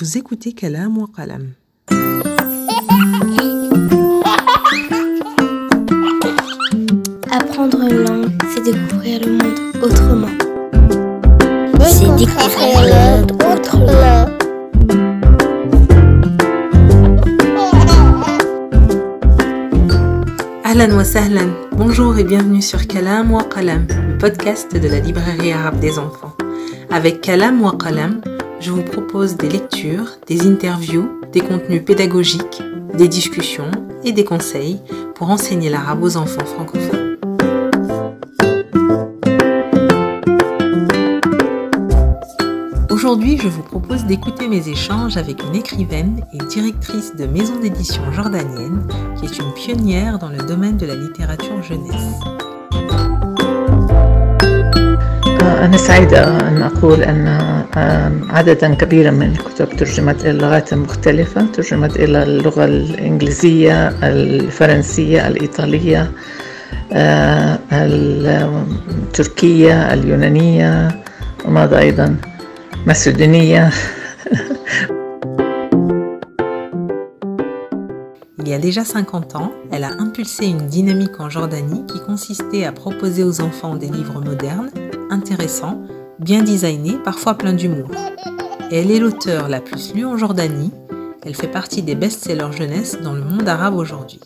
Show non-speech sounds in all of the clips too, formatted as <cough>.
Vous écoutez Kalam wa Qalam. Apprendre une langue, c'est découvrir le monde autrement. C'est découvrir le monde autrement. Ahlan wa sahlan. Bonjour et bienvenue sur Kalam wa Qalam, le podcast de la librairie arabe des enfants. Avec Kalam wa Qalam, je vous propose des lectures, des interviews, des contenus pédagogiques, des discussions et des conseils pour enseigner l'arabe aux enfants francophones. Aujourd'hui, je vous propose d'écouter mes échanges avec une écrivaine et directrice de maison d'édition jordanienne qui est une pionnière dans le domaine de la littérature jeunesse. أنا سعيدة أن أقول أن عددا كبيرا من الكتب ترجمت إلى اللغات المختلفة ترجمت إلى اللغة الإنجليزية الفرنسية الإيطالية التركية اليونانية وماذا أيضا macédonienne. <laughs> Il y a déjà 50 ans, elle a impulsé une dynamique en Jordanie qui consistait à proposer aux enfants des livres modernes, intéressants, bien designés, parfois pleins d'humour. Elle est l'auteur la plus lue en Jordanie. Elle fait partie des best-sellers jeunesse dans le monde arabe aujourd'hui.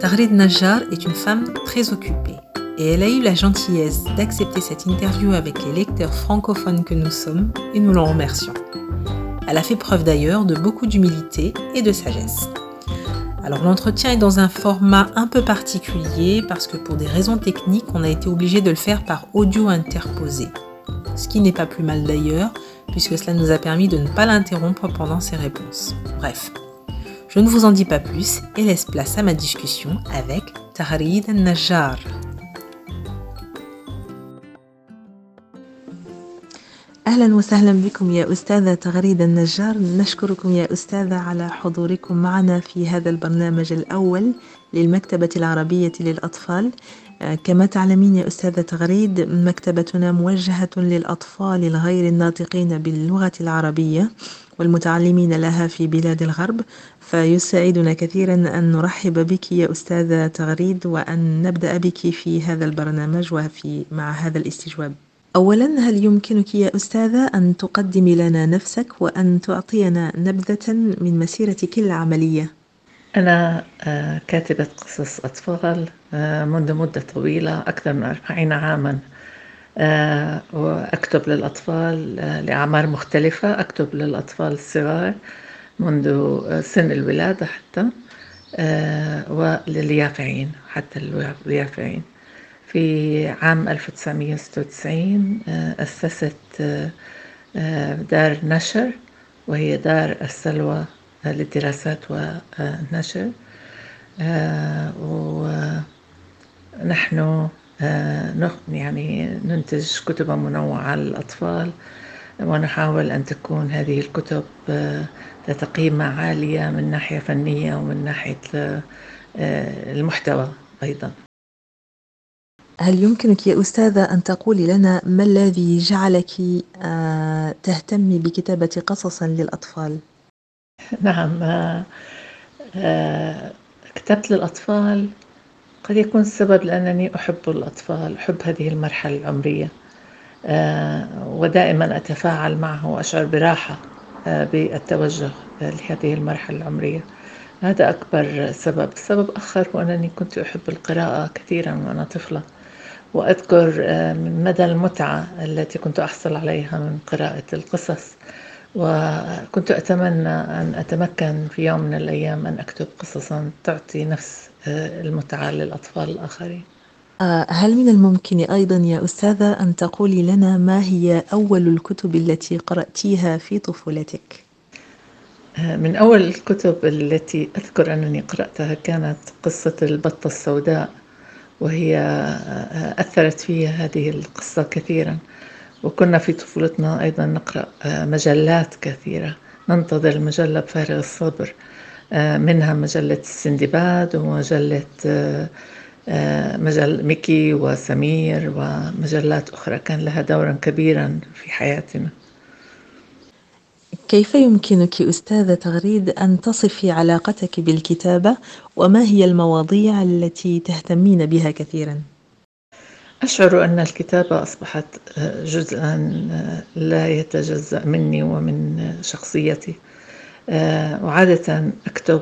Tahrid Najjar est une femme très occupée et elle a eu la gentillesse d'accepter cette interview avec les lecteurs francophones que nous sommes et nous l'en remercions. Elle a fait preuve d'ailleurs de beaucoup d'humilité et de sagesse. Alors l'entretien est dans un format un peu particulier parce que pour des raisons techniques, on a été obligé de le faire par audio interposé. Ce qui n'est pas plus mal d'ailleurs, puisque cela nous a permis de ne pas l'interrompre pendant ses réponses. Bref, je ne vous en dis pas plus et laisse place à ma discussion avec Tahrid Najjar. أهلا وسهلا بكم يا أستاذة تغريدة النجار. نشكركم يا أستاذة على حضوركم معنا في هذا البرنامج الأول للمكتبة العربية للأطفال. كما تعلمين يا أستاذة تغريد مكتبتنا موجهة للأطفال الغير الناطقين باللغة العربية والمتعلمين لها في بلاد الغرب. فيسعدنا كثيرا أن نرحب بك يا أستاذة تغريد وأن نبدأ بك في هذا البرنامج وفي مع هذا الاستجواب. أولا هل يمكنك يا أستاذة أن تقدمي لنا نفسك وأن تعطينا نبذة من مسيرتك العملية؟ أنا كاتبة قصص أطفال منذ مدة طويلة أكثر من أربعين عاما. وأكتب للأطفال لأعمار مختلفة. أكتب للأطفال الصغار منذ سن الولادة حتى ولليافعين حتى اليافعين. في عام 1996 أسست دار نشر وهي دار السلوى للدراسات والنشر. ونحن يعني ننتج كتبا منوعة للأطفال ونحاول أن تكون هذه الكتب ذات قيمة عالية من ناحية فنية ومن ناحية المحتوى أيضا. هل يمكنك يا أستاذة أن تقولي لنا ما الذي جعلك تهتمي بكتابة قصص للأطفال؟ نعم كتبت للأطفال قد يكون السبب لأنني أحب الأطفال أحب هذه المرحلة العمرية ودائما أتفاعل معه وأشعر براحة بالتوجه لهذه المرحلة العمرية. هذا أكبر سبب. السبب آخر هو أنني كنت أحب القراءة كثيرا وأنا طفلة. وأذكر من مدى المتعة التي كنت أحصل عليها من قراءة القصص. وكنت أتمنى أن أتمكن في يوم من الأيام أن أكتب قصصا تعطي نفس المتعة للأطفال الآخرين. هل من الممكن أيضا يا أستاذة أن تقولي لنا ما هي أول الكتب التي قرأتيها في طفولتك؟ من أول الكتب التي أذكر أنني قرأتها كانت قصة البطة السوداء. وهي أثرت في هذه القصة كثيرا. وكنا في طفولتنا أيضا نقرأ مجلات كثيرة. ننتظر المجلة بفارغ الصبر منها مجلة السندباد ومجلة مجل ميكي وسمير ومجلات أخرى. كان لها دورا كبيرا في حياتنا. كيف يمكنك أستاذة تغريد أن تصفي علاقتك بالكتابة وما هي المواضيع التي تهتمين بها كثيرا؟ أشعر أن الكتابة أصبحت جزءا لا يتجزأ مني ومن شخصيتي وعادة أكتب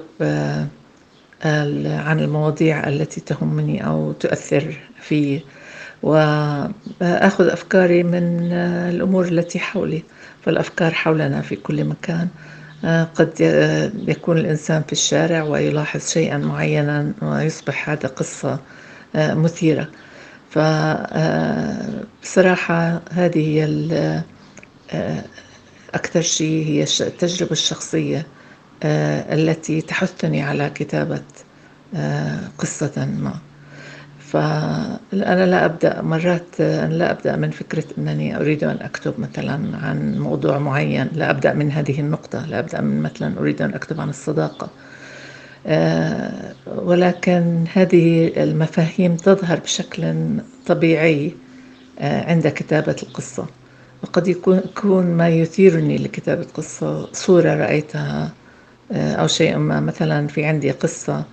عن المواضيع التي تهمني أو تؤثر في وأخذ أفكاري من الأمور التي حولي فالأفكار حولنا في كل مكان. قد يكون الإنسان في الشارع ويلاحظ شيئا معينا ويصبح هذا قصة مثيرة. فبصراحة هذه هي أكثر شيء هي التجربة الشخصية التي تحثني على كتابة قصة ما. فأنا لا أبدأ مرات أنا لا أبدأ من فكرة أنني أريد أن أكتب مثلا عن موضوع معين لا أبدأ من هذه النقطة لا أبدأ من مثلا أريد أن أكتب عن الصداقة. ولكن هذه المفاهيم تظهر بشكل طبيعي عند كتابة القصة. وقد يكون ما يثيرني لكتابة قصة صورة رأيتها أو شيء ما. مثلا في عندي قصة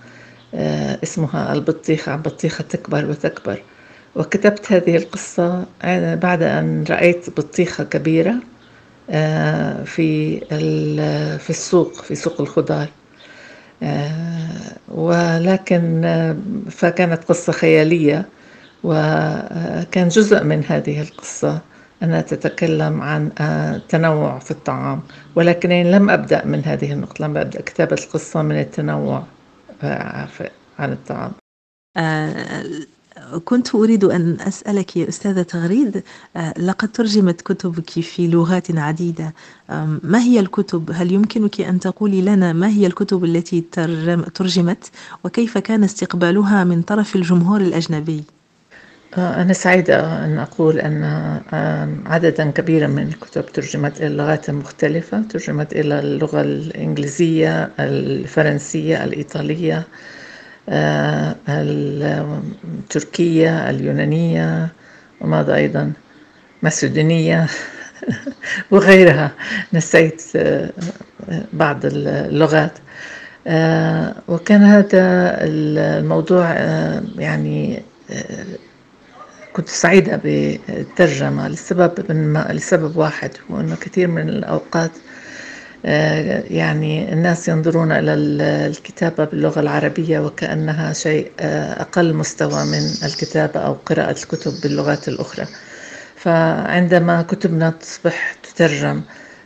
اسمها البطيخة عن بطيخة تكبر وتكبر. وكتبت هذه القصة بعد أن رأيت بطيخة كبيرة في في السوق في سوق الخضار. ولكن فكانت قصة خيالية وكان جزء من هذه القصة أنها تتكلم عن تنوع في الطعام. ولكن لم أبدأ من هذه النقطة لم أبدأ كتابة القصة من التنوع. عن الطعام كنت أريد أن أسألك يا أستاذة تغريد لقد ترجمت كتبك في لغات عديدة ما هي الكتب؟ هل يمكنك أن تقولي لنا ما هي الكتب التي ترجمت وكيف كان استقبالها من طرف الجمهور الأجنبي؟ أنا سعيدة أن أقول أن عددا كبيرا من الكتب ترجمت إلى اللغات المختلفة ترجمت إلى اللغة الإنجليزية الفرنسية الإيطالية التركية اليونانية وماذا أيضا مسودونية <laughs> وغيرها. نسيت بعض اللغات. وكان هذا الموضوع يعني كنت سعيدة بالترجمة لسبب لسبب واحد هو أنه كثير من الأوقات يعني الناس ينظرون إلى الكتابة باللغة العربية وكأنها شيء أقل مستوى من الكتابة أو قراءة الكتب باللغات الأخرى. فعندما كتبنا تصبح تترجم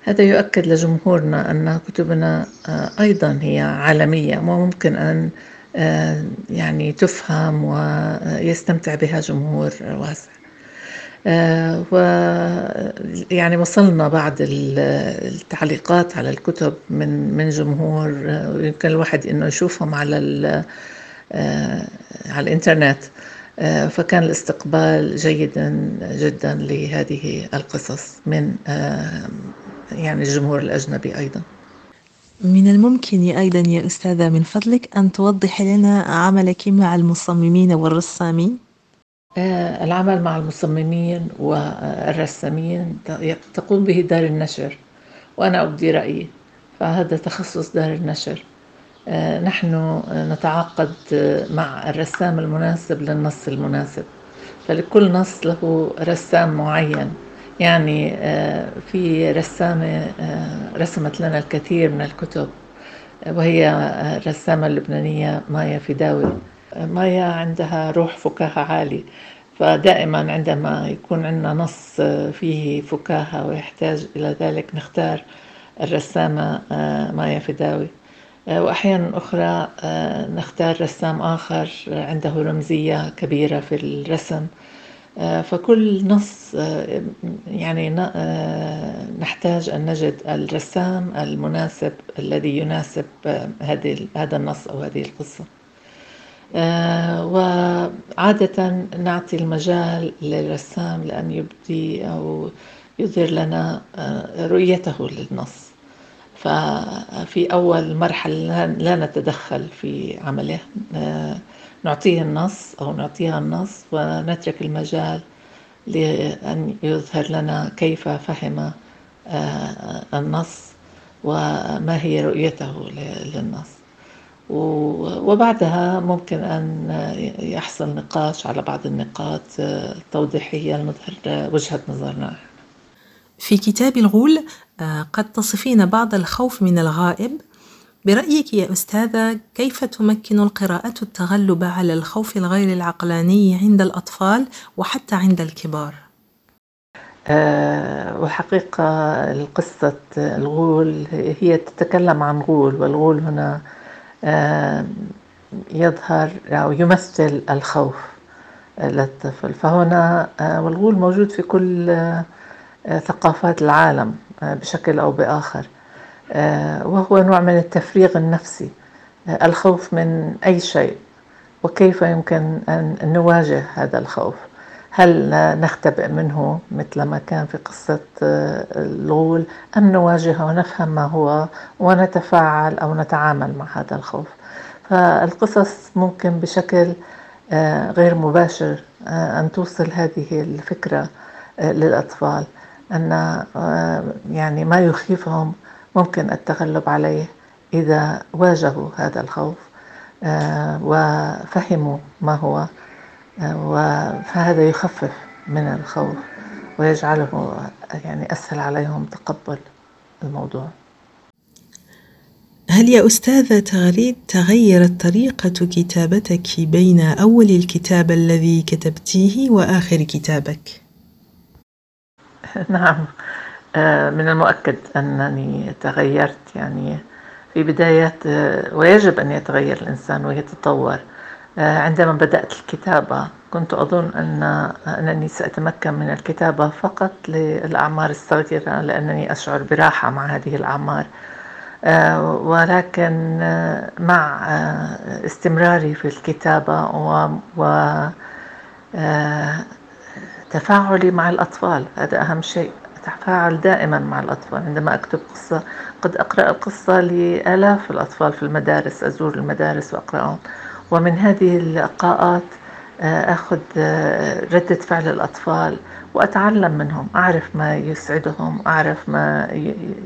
هذا يؤكد لجمهورنا أن كتبنا أيضا هي عالمية وممكن أن يعني تفهم ويستمتع بها جمهور واسع و يعني وصلنا بعض التعليقات على الكتب من من جمهور ويمكن الواحد إنه يشوفهم على على الإنترنت. فكان الاستقبال جيدا جدا لهذه القصص من يعني الجمهور الأجنبي أيضا. من الممكن أيضا يا أستاذة من فضلك أن توضح لنا عملك مع المصممين والرسامين. العمل مع المصممين والرسامين تقوم به دار النشر وأنا أبدي رأيي فهذا تخصص دار النشر. نحن نتعاقد مع الرسام المناسب للنص المناسب فلكل نص له رسام معين. يعني في رسامة رسمت لنا الكثير من الكتب وهي الرسامة اللبنانية مايا فداوي مايا عندها روح فكاهة عالي فدائما عندما يكون عندنا نص فيه فكاهة ويحتاج إلى ذلك نختار الرسامة مايا فداوي وأحيانا أخرى نختار رسام آخر عنده رمزية كبيرة في الرسم. فكل نص يعني نحتاج أن نجد الرسام المناسب الذي يناسب هذا النص أو هذه القصة. وعادة نعطي المجال للرسام لأن يبدي أو يظهر لنا رؤيته للنص. ففي أول مرحلة لا نتدخل في عمله. نعطيه النص أو نعطيها النص ونترك المجال لأن يظهر لنا كيف فهم النص وما هي رؤيته للنص. وبعدها ممكن أن يحصل نقاش على بعض النقاط التوضيحية المظهر وجهة نظرنا في كتاب الغول قد تصفين بعض الخوف من الغائب برأيك يا أستاذة كيف تمكن القراءة التغلب على الخوف الغير العقلاني عند الأطفال وحتى عند الكبار؟ أه وحقيقة القصة الغول هي تتكلم عن غول والغول هنا أه يظهر أو يمثل الخوف للطفل فهنا أه والغول موجود في كل آه، ثقافات العالم آه، بشكل أو بآخر وهو نوع من التفريغ النفسي. آه، الخوف من أي شيء وكيف يمكن أن نواجه هذا الخوف؟ هل نختبئ منه مثل ما كان في قصة آه، الغول أم نواجهه ونفهم ما هو ونتفاعل أو نتعامل مع هذا الخوف؟ فالقصص ممكن بشكل غير مباشر أن توصل هذه الفكرة للأطفال أن يعني ما يخيفهم ممكن التغلب عليه إذا واجهوا هذا الخوف آه، وفهموا ما هو آه، فهذا يخفف من الخوف ويجعله يعني أسهل عليهم تقبل الموضوع هل يا أستاذة تغريد تغيرت طريقة كتابتك بين أول الكتاب الذي كتبتيه وآخر كتابك؟ <laughs> نعم آه، من المؤكد أنني تغيرت. يعني في بدايات آه، ويجب أن يتغير الإنسان ويتطور. آه، عندما بدأت الكتابة كنت أظن أن أنني سأتمكن من الكتابة فقط للأعمار الصغيرة لأنني أشعر براحة مع هذه الأعمار. ولكن مع استمراري في الكتابة و تفاعلي مع الأطفال هذا أهم شيء. أتفاعل دائما مع الأطفال. عندما أكتب قصة قد أقرأ القصة لآلاف الأطفال في المدارس أزور المدارس وأقرأهم. ومن هذه اللقاءات آه، أخذ آه، ردة فعل الأطفال وأتعلم منهم أعرف ما يسعدهم أعرف ما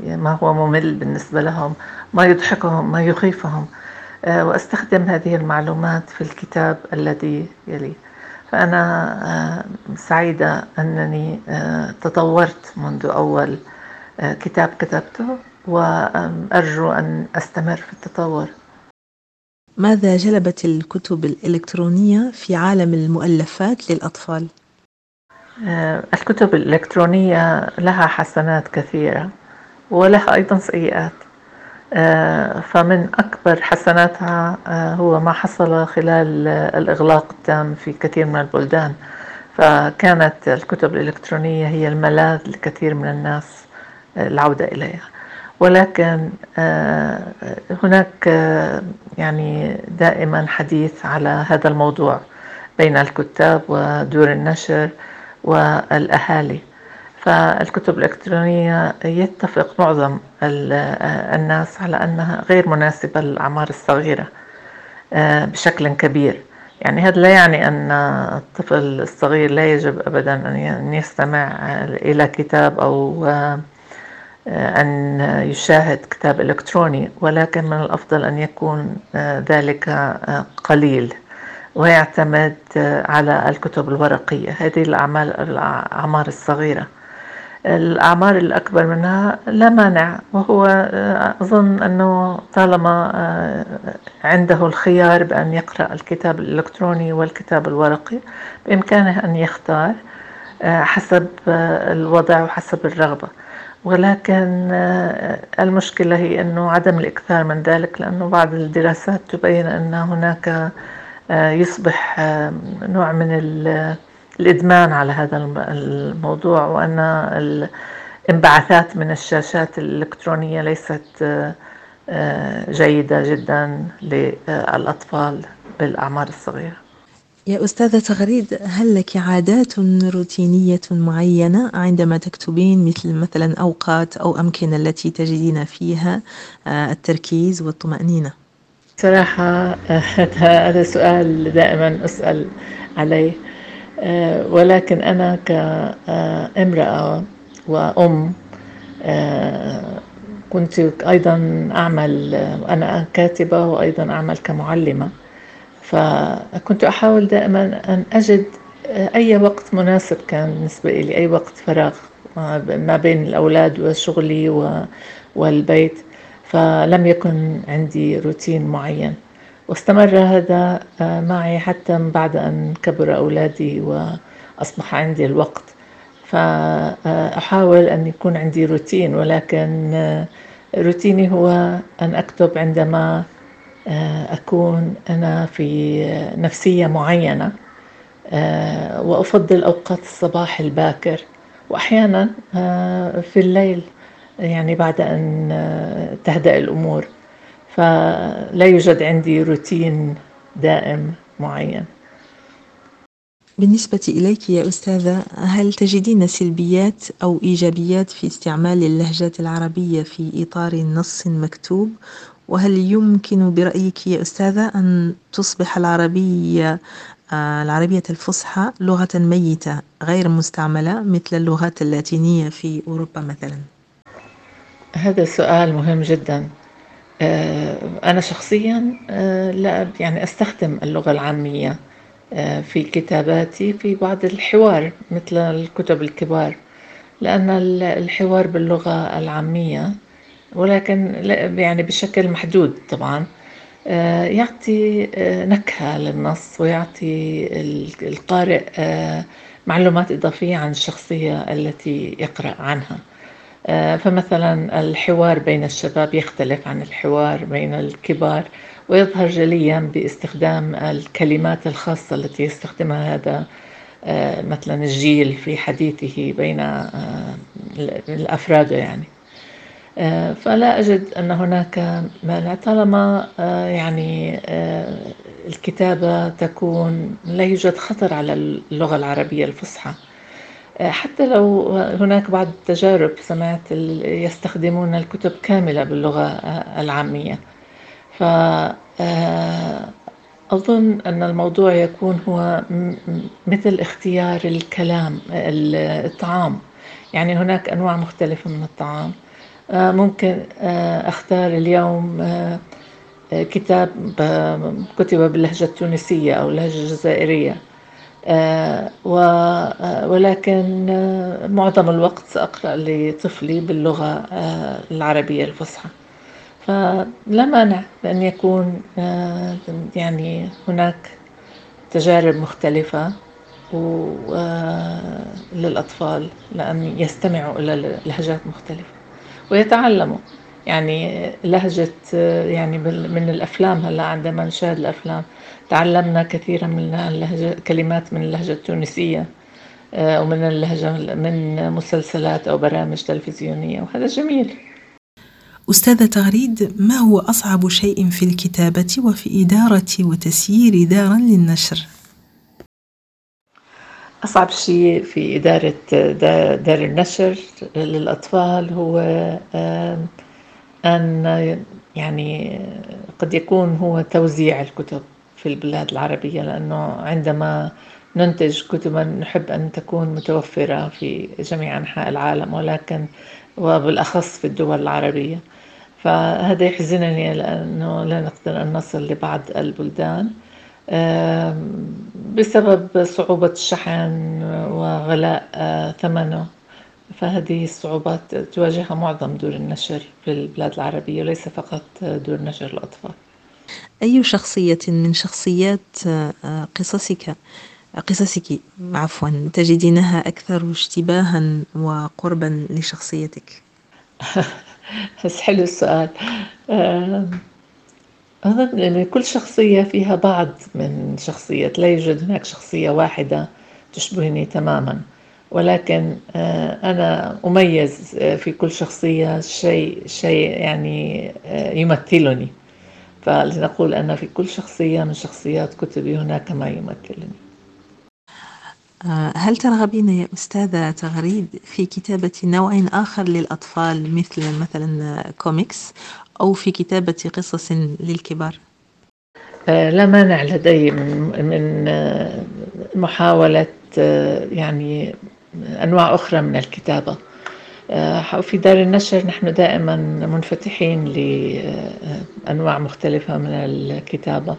ما هو ممل بالنسبة لهم ما يضحكهم ما يخيفهم. آه، وأستخدم هذه المعلومات في الكتاب الذي يلي فأنا آه، سعيدة أنني آه، تطورت منذ أول آه، كتاب كتبته وأرجو أن أستمر في التطور ماذا جلبت الكتب الإلكترونية في عالم المؤلفات للأطفال؟ الكتب الإلكترونية لها حسنات كثيرة ولها أيضا سيئات فمن أكبر حسناتها آه، هو ما حصل خلال الإغلاق التام في كثير من البلدان. فكانت الكتب الإلكترونية هي الملاذ لكثير من الناس آه، العودة إليها. ولكن هناك يعني دائما حديث على هذا الموضوع بين الكتاب ودور النشر والأهالي. فالكتب الإلكترونية يتفق معظم الناس على أنها غير مناسبة للأعمار الصغيرة آه، بشكل كبير. يعني هذا لا يعني أن الطفل الصغير لا يجب أبدا أن يستمع إلى كتاب أو آه، أن يشاهد كتاب إلكتروني ولكن من الأفضل أن يكون آه، ذلك قليل ويعتمد على الكتب الورقية. هذه الأعمال الأعمار الصغيرة. الأعمار الأكبر منها لا مانع وهو آه، أظن أنه طالما آه، عنده الخيار بأن يقرأ الكتاب الإلكتروني والكتاب الورقي بإمكانه أن يختار آه، حسب الوضع وحسب الرغبة. ولكن المشكلة هي أنه عدم الإكثار من ذلك لأنه بعض الدراسات تبين أن هناك يصبح نوع من الإدمان على هذا الموضوع وأن الانبعاثات من الشاشات الإلكترونية ليست آه، جيدة جدا للأطفال بالأعمار الصغيرة يا أستاذة تغريد هل لك عادات روتينية معينة عندما تكتبين مثل مثلا أوقات أو أمكنة التي تجدين فيها آه، التركيز والطمأنينة؟ صراحة هذا سؤال دائما أسأل عليه آه، ولكن أنا كامرأة وأم آه، كنت أيضا أعمل أنا كاتبة وأيضا أعمل كمعلمة. فكنت أحاول دائما أن أجد أي وقت مناسب كان بالنسبة لي أي وقت فراغ ما بين الأولاد وشغلي والبيت. فلم يكن عندي روتين معين. واستمر هذا معي حتى بعد أن كبر أولادي وأصبح عندي الوقت. فأحاول أن يكون عندي روتين ولكن روتيني هو أن أكتب عندما أكون أنا في نفسية معينة وأفضل أوقات الصباح الباكر. وأحيانا في الليل يعني بعد أن تهدأ الأمور. فلا يوجد عندي روتين دائم معين. بالنسبة إليك يا أستاذة هل تجدين سلبيات أو إيجابيات في استعمال اللهجات العربية في إطار نص مكتوب؟ وهل يمكن برأيك يا أستاذة أن تصبح العربية العربية الفصحى لغة ميتة غير مستعملة مثل اللغات اللاتينية في أوروبا مثلا؟ هذا سؤال مهم جدا. أنا شخصيا لا يعني أستخدم اللغة العامية في كتاباتي في بعض الحوار مثل الكتب الكبار لأن الحوار باللغة العامية ولكن يعني بشكل محدود طبعا يعطي نكهة للنص ويعطي القارئ معلومات إضافية عن الشخصية التي يقرأ عنها. فمثلا الحوار بين الشباب يختلف عن الحوار بين الكبار ويظهر جليا باستخدام الكلمات الخاصة التي يستخدمها هذا مثلا الجيل في حديثه بين الأفراد يعني. فلا أجد أن هناك مانع طالما يعني الكتابة تكون لا يوجد خطر على اللغة العربية الفصحى. حتى لو هناك بعض التجارب سمعت يستخدمون الكتب كاملة باللغة العامية. فأظن أن الموضوع يكون هو مثل اختيار الكلام الطعام. يعني هناك أنواع مختلفة من الطعام. ممكن أختار اليوم كتاب كتب باللهجة التونسية أو اللهجة الجزائرية. ولكن معظم الوقت سأقرأ لطفلي باللغة العربية الفصحى. فلا مانع بأن يكون يعني هناك تجارب مختلفة للأطفال لأن يستمعوا إلى لهجات مختلفة ويتعلموا. يعني لهجة يعني من الأفلام هلا عندما نشاهد الأفلام تعلمنا كثيرا من اللهجة كلمات من اللهجة التونسية ومن اللهجة من مسلسلات أو برامج تلفزيونية وهذا جميل أستاذة تغريد ما هو أصعب شيء في الكتابة وفي إدارة وتسيير دارا للنشر؟ أصعب شيء في إدارة دار النشر للأطفال هو أن يعني قد يكون هو توزيع الكتب في البلاد العربية لأنه عندما ننتج كتبا نحب أن تكون متوفرة في جميع أنحاء العالم ولكن وبالأخص في الدول العربية. فهذا يحزنني لأنه لا نقدر أن نصل لبعض البلدان بسبب صعوبة الشحن وغلاء ثمنه. فهذه الصعوبات تواجهها معظم دور النشر في البلاد العربية وليس فقط دور نشر الأطفال. أي شخصية من شخصيات قصصك قصصك عفوا تجدينها أكثر اشتباها وقربا لشخصيتك؟ <laughs> حلو السؤال. أظن أن كل شخصية فيها بعض من شخصيات لا يوجد هناك شخصية واحدة تشبهني تماما. ولكن أنا أميز في كل شخصية شيء شيء يعني يمثلني فلنقول أن في كل شخصية من شخصيات كتبي هناك ما يمثلني هل ترغبين يا أستاذة تغريد في كتابة نوع آخر للأطفال مثل مثلا كوميكس أو في كتابة قصص للكبار؟ لا مانع لدي من من محاولة يعني أنواع أخرى من الكتابة. في دار النشر نحن دائما منفتحين لأنواع مختلفة من الكتابة.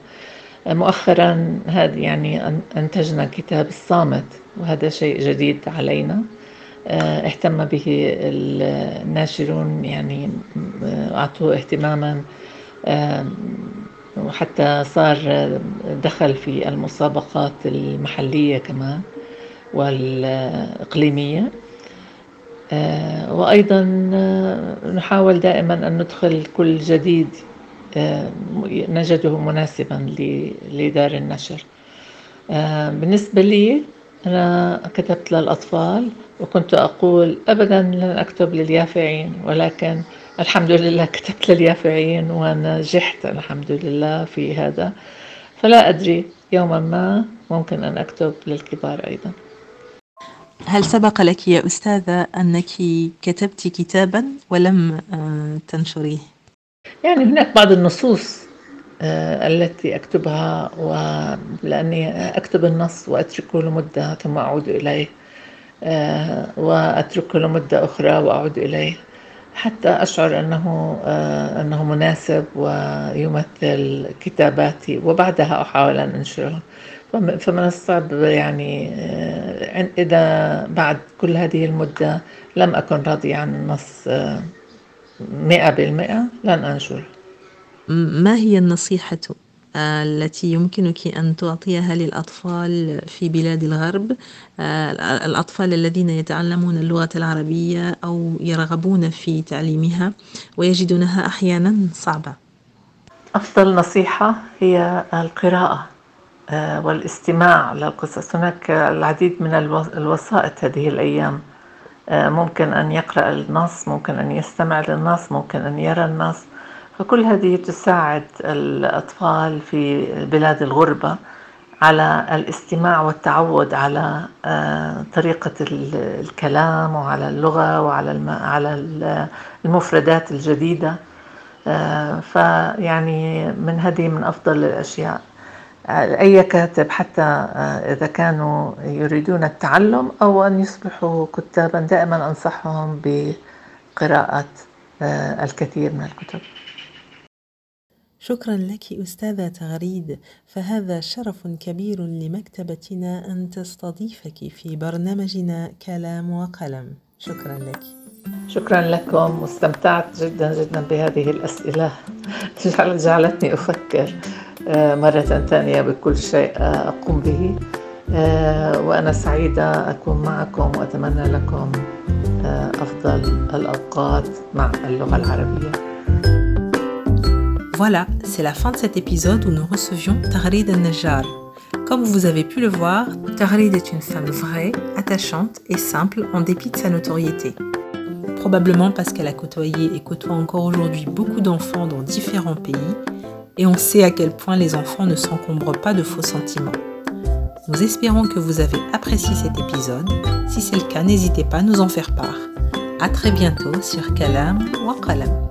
مؤخرا هذا يعني أنتجنا كتاب الصامت وهذا شيء جديد علينا. اهتم به الناشرون يعني أعطوه اهتماما. وحتى صار دخل في المسابقات المحلية كمان. والإقليمية. وأيضا نحاول دائما أن ندخل كل جديد نجده مناسبا لدار النشر. بالنسبة لي أنا كتبت للأطفال وكنت أقول أبدا لن أكتب لليافعين ولكن الحمد لله كتبت لليافعين ونجحت الحمد لله في هذا. فلا أدري يوما ما ممكن أن أكتب للكبار أيضا. هل سبق لك يا أستاذة أنك كتبت كتابا ولم تنشريه؟ يعني هناك بعض النصوص التي أكتبها ولأني أكتب النص وأتركه لمدة ثم أعود إليه وأتركه لمدة أخرى وأعود إليه حتى أشعر أنه أنه مناسب ويمثل كتاباتي وبعدها أحاول أن أنشره فمن الصعب يعني إذا بعد كل هذه المدة لم أكن راضية عن النص مئة بالمئة لن أنشره ما هي النصيحة التي يمكنك أن تعطيها للأطفال في بلاد الغرب؟ الأطفال الذين يتعلمون اللغة العربية أو يرغبون في تعليمها ويجدونها أحيانا صعبة. أفضل نصيحة هي القراءة. والاستماع للقصص. هناك العديد من الوسائط هذه الأيام. ممكن أن يقرأ النص ممكن أن يستمع للنص ممكن أن يرى النص. فكل هذه تساعد الأطفال في بلاد الغربة على الاستماع والتعود على طريقة الكلام وعلى اللغة وعلى على المفردات الجديدة. فيعني من هذه من أفضل الأشياء. أي كاتب حتى إذا كانوا يريدون التعلم أو أن يصبحوا كتابا دائما أنصحهم بقراءة الكثير من الكتب. شكرا لك أستاذة تغريد. فهذا شرف كبير لمكتبتنا أن تستضيفك في برنامجنا كلام وقلم. شكرا لك. شكرا لكم. واستمتعت جدا جدا بهذه الأسئلة. <laughs> جعلتني أفكر. مرة ثانية بكل شيء أقوم به وأنا سعيدة أكون معكم وأتمنى لكم أفضل الأوقات مع اللغة العربية Voilà, c'est la fin de cet épisode où nous recevions Tahrid al-Najjar. Comme vous avez pu le voir, Tahrid est une femme vraie, attachante et simple en dépit de sa notoriété. Probablement parce qu'elle a côtoyé et côtoie encore aujourd'hui beaucoup d'enfants dans différents pays, et on sait à quel point les enfants ne s'encombrent pas de faux sentiments. Nous espérons que vous avez apprécié cet épisode. Si c'est le cas, n'hésitez pas à nous en faire part. À très bientôt sur Kalam Qalam.